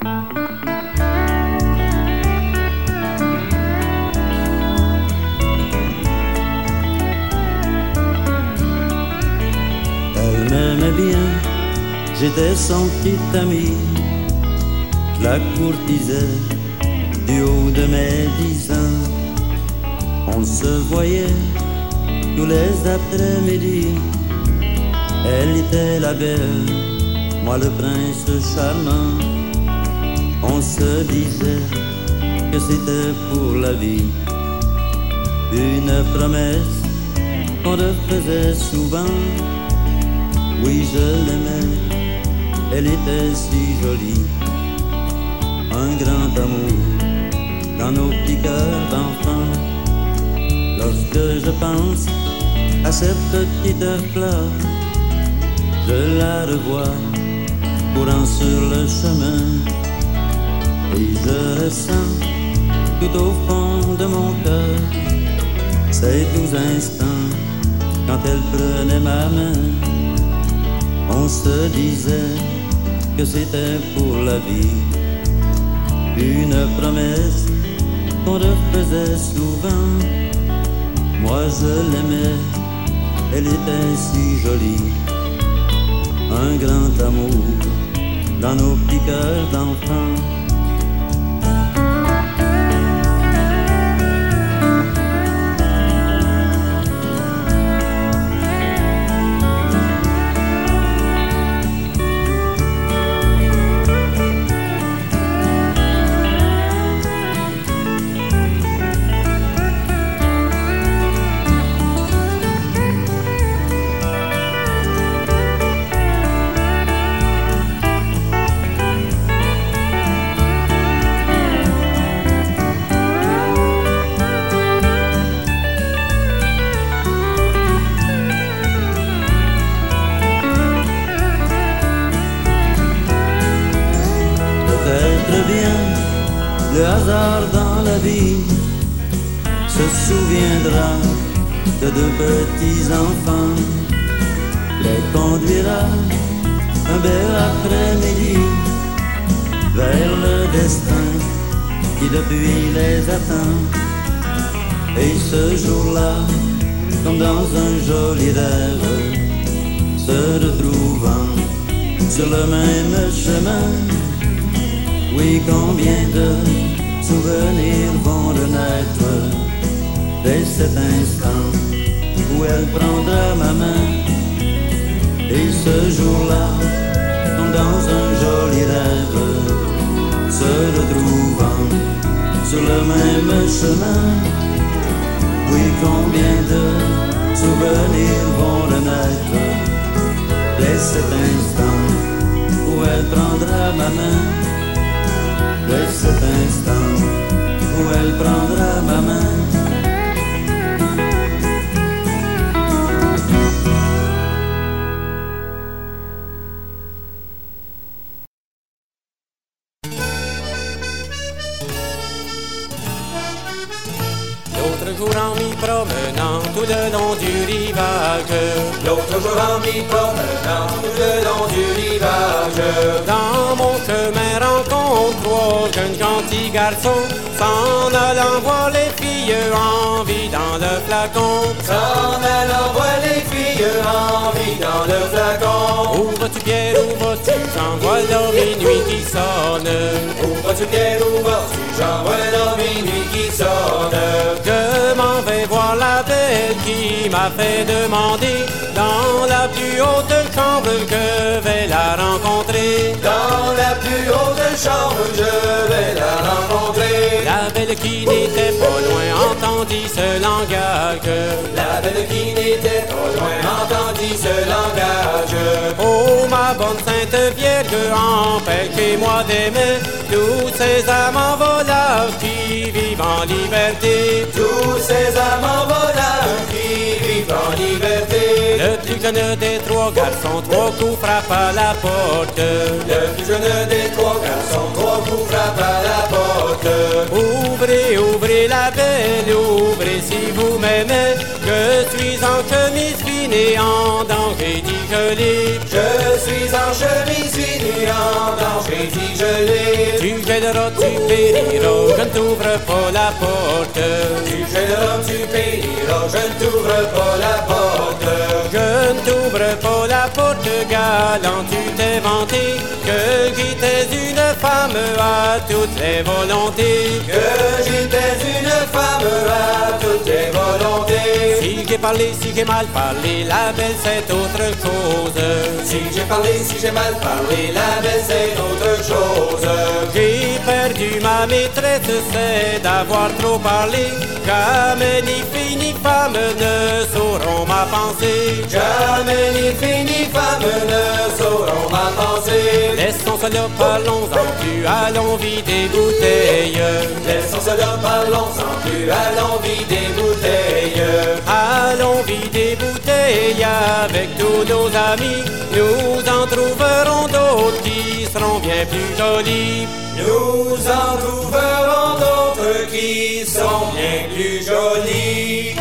Elle m'aimait bien, j'étais son petit ami. Je la courtisais du haut de mes dix ans. On se voyait tous les après-midi. Elle était la belle, moi le prince charmant. On se disait que c'était pour la vie. Une promesse qu'on refaisait souvent. Oui, je l'aimais, elle était si jolie. Un grand amour dans nos petits cœurs d'enfants. Lorsque je pense à cette petite fleur, je la revois courant sur le chemin. Et je ressens tout au fond de mon cœur ces douze instants quand elle prenait ma main. On se disait que c'était pour la vie une promesse qu'on refaisait souvent. Moi je l'aimais, elle était si jolie. Un grand amour dans nos petits cœurs d'enfants. Le hasard dans la vie se souviendra de deux petits enfants, les conduira un bel après-midi vers le destin qui depuis les attend. Et ce jour-là, comme dans un joli rêve, se retrouvant sur le même chemin. Oui, combien de souvenirs vont renaître dès cet instant où elle prendra ma main. Et ce jour-là, dans un joli rêve, se retrouvant sur le même chemin. Oui, combien de souvenirs vont renaître dès cet instant où elle prendra ma main. Dès cet instant où elle prendra ma main. L'autre jour en m'y promenant tout le long du rivage L'autre jour en m'y promenant tout le long du rivage Dans mon chemin trois jeunes gentils garçons S'en allant voir les filles en vie dans le flacon. S'en allant voir les filles en vie dans le flacon. Où vas-tu Pierre, où vas-tu Jean Voilà minuit qui sonne Où vas-tu Pierre, où vas-tu Jean Voilà minuit qui sonne Je m'en vais voir la belle qui m'a fait demander Dans la plus haute chambre que vais la rencontrer. Dans la plus haute chambre je vais la rencontrer. La belle qui n'était pas loin entendit ce langage. La belle qui n'était pas loin entendit ce langage. Oh ma bonne sainte Vierge, empêchez-moi d'aimer Tous ces amants voleurs qui vivent en liberté. Tous ces amants voleurs qui vivent en liberté plus jeune des trois garçons, trois coups frappe à la porte. Le plus jeune des trois garçons, trois coups frappe à la porte. Ouvrez, ouvrez la belle, ouvrez si vous m'aimez Je suis en chemise fine et en danger gelé Je suis en chemise fine et en danger dit gelé Tu gèleras, tu périras, je ne t'ouvre pas la porte. Tu gèleras, tu périras, je ne t'ouvre pas la porte. Je ne t'ouvre pas la porte, galant, tu t'es vanté que j'étais une femme à toutes les volontés. Que j'étais une femme à toutes les volontés. Si j'ai parlé, si j'ai mal parlé, la belle c'est Si j'ai parlé, si j'ai mal parlé, la belle c'est autre chose. J'ai perdu ma maîtresse, c'est d'avoir trop parlé. Jamais ni fille ni femme ne sauront ma pensée. Jamais ni fille ni femme ne sauront ma pensée. Laissons cela, parlons-en plus, allons vider bouteilles. Laissons cela, parlons-en plus, allons vider bouteilles. Allons vider bouteilles avec tous nos amis. Nous en trouverons d'autres qui seront bien plus jolis. Nous en trouverons d'autres qui sont bien plus jolis.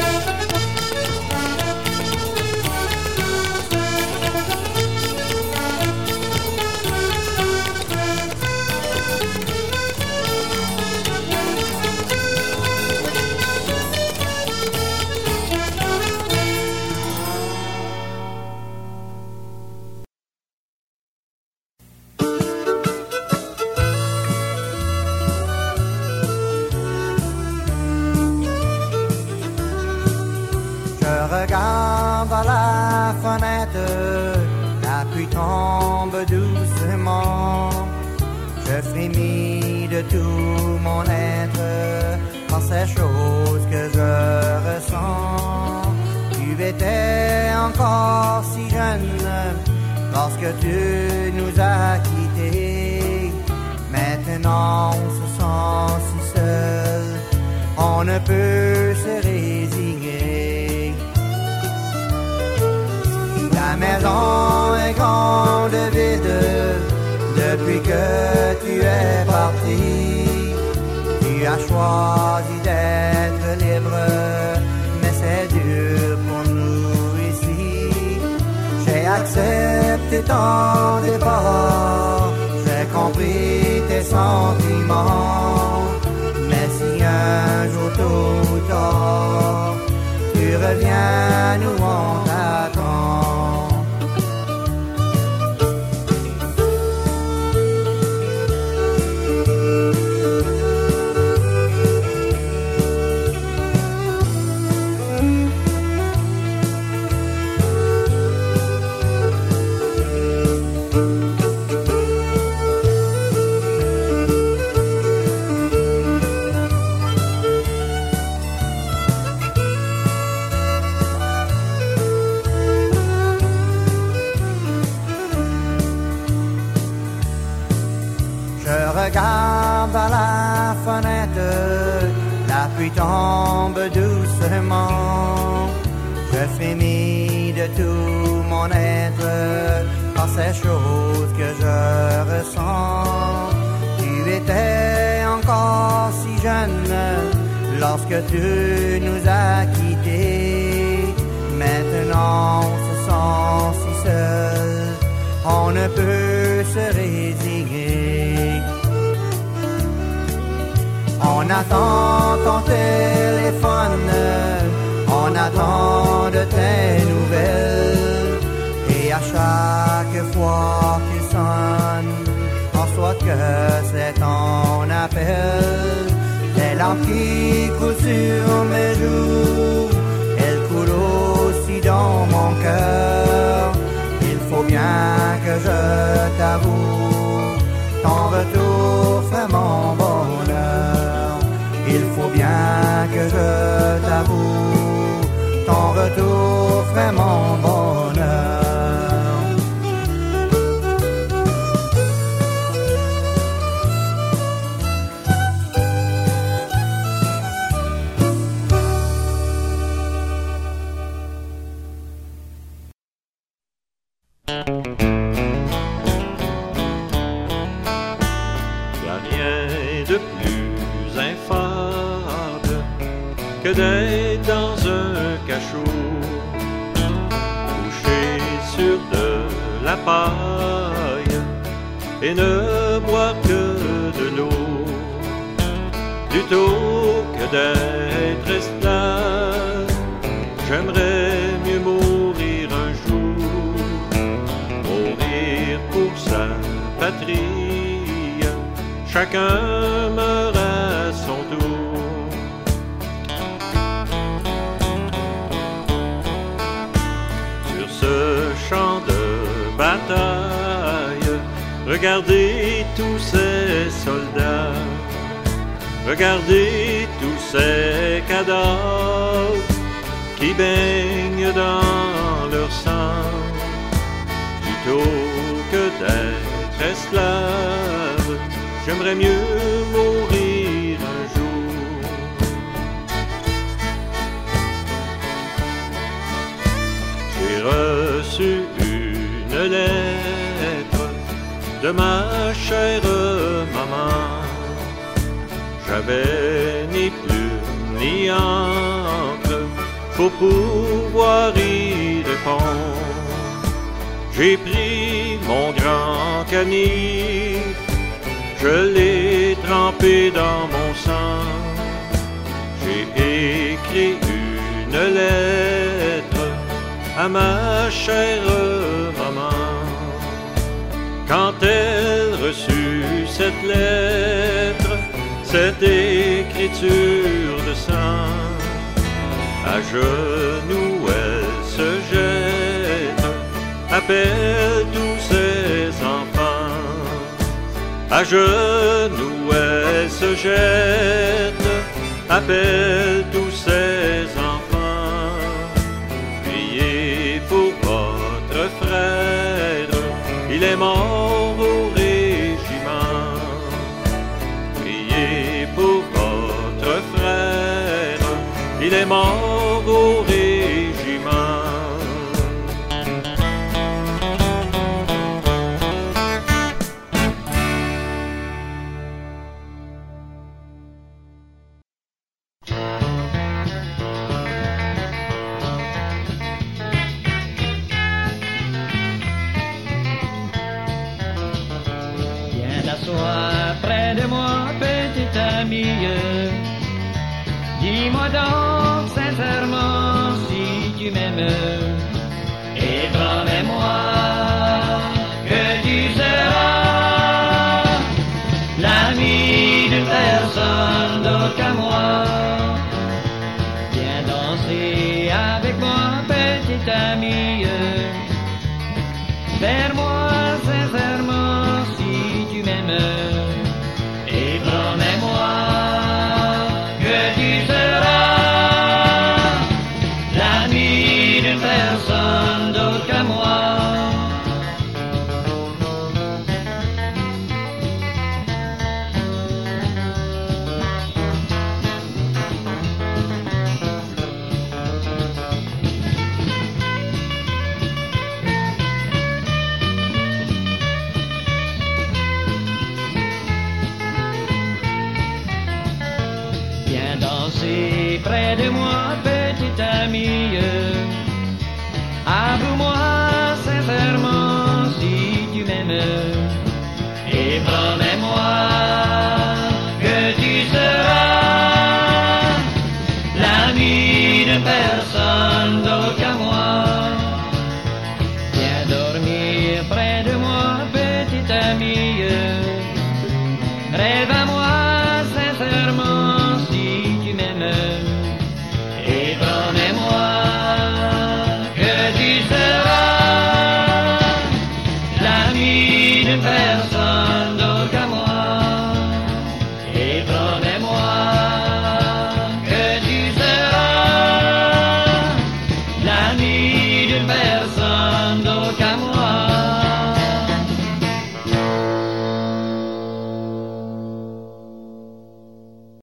Ces choses que je ressens. Tu étais encore si jeune lorsque tu nous as quittés. Maintenant on se sent si seul, on ne peut se résigner. La maison est grande vide depuis que tu es parti. Tu as choisi accepté ton départ, j'ai compris tes sentiments. Mais si un jour ou tard, tu reviens, nous regarde à la fenêtre, la pluie tombe doucement. Je frémis de tout mon être par ces choses que je ressens. Tu étais encore si jeune lorsque tu nous as. Attend ton téléphone, on attend de tes nouvelles. Et à chaque fois qu'il sonne, en soit que c'est ton appel. Les larmes qui coulent sur mes joues, plutôt que d'être esclave. J'aimerais mieux mourir un jour, mourir pour sa patrie. Chacun meurt à son tour. Sur ce champ de bataille, regardez tous ces soldats regardez tous ces cadavres qui baignent dans leur sang, plutôt que d'être esclave, j'aimerais mieux mourir un jour. J'ai reçu une lettre de ma chère maman. J'avais ni plume ni encre pour pouvoir y répondre. J'ai pris mon grand canif, je l'ai trempé dans mon sang. J'ai écrit une lettre à ma chère maman. Quand elle reçut cette lettre, cette écriture de sang, à genoux elle se jette, appelle tous ses enfants. À genoux elle se jette, appelle tous